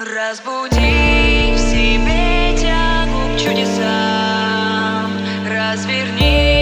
Разбуди в себе тягу к чудесам. Разверни